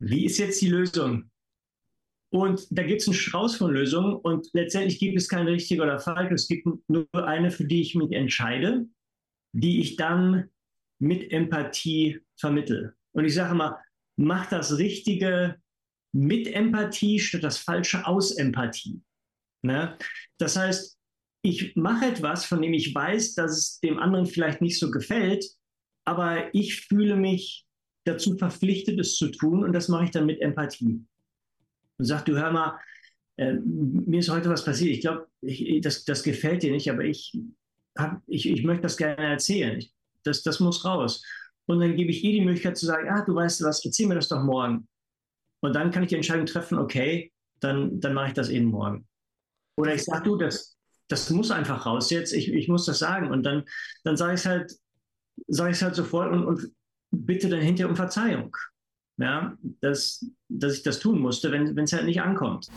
wie ist jetzt die Lösung? Und da gibt es einen Strauß von Lösungen und letztendlich gibt es kein richtig oder falsch. Es gibt nur eine, für die ich mich entscheide, die ich dann mit Empathie vermittle. Und ich sage mal, mach das Richtige mit Empathie statt das Falsche aus Empathie. Ne? Das heißt, ich mache etwas, von dem ich weiß, dass es dem anderen vielleicht nicht so gefällt, aber ich fühle mich dazu verpflichtet, es zu tun und das mache ich dann mit Empathie. Und sag, du hör mal, äh, mir ist heute was passiert. Ich glaube, das, das gefällt dir nicht, aber ich, hab, ich, ich möchte das gerne erzählen. Ich, das, das muss raus. Und dann gebe ich ihr die Möglichkeit zu sagen, ah, du weißt was, erzähl mir das doch morgen. Und dann kann ich die Entscheidung treffen, okay, dann, dann mache ich das eben morgen. Oder ich sage, du, das, das muss einfach raus jetzt, ich, ich muss das sagen. Und dann, dann sage ich es halt, sage halt sofort und, und bitte dann hinterher um Verzeihung. Ja, dass, dass ich das tun musste, wenn es halt nicht ankommt.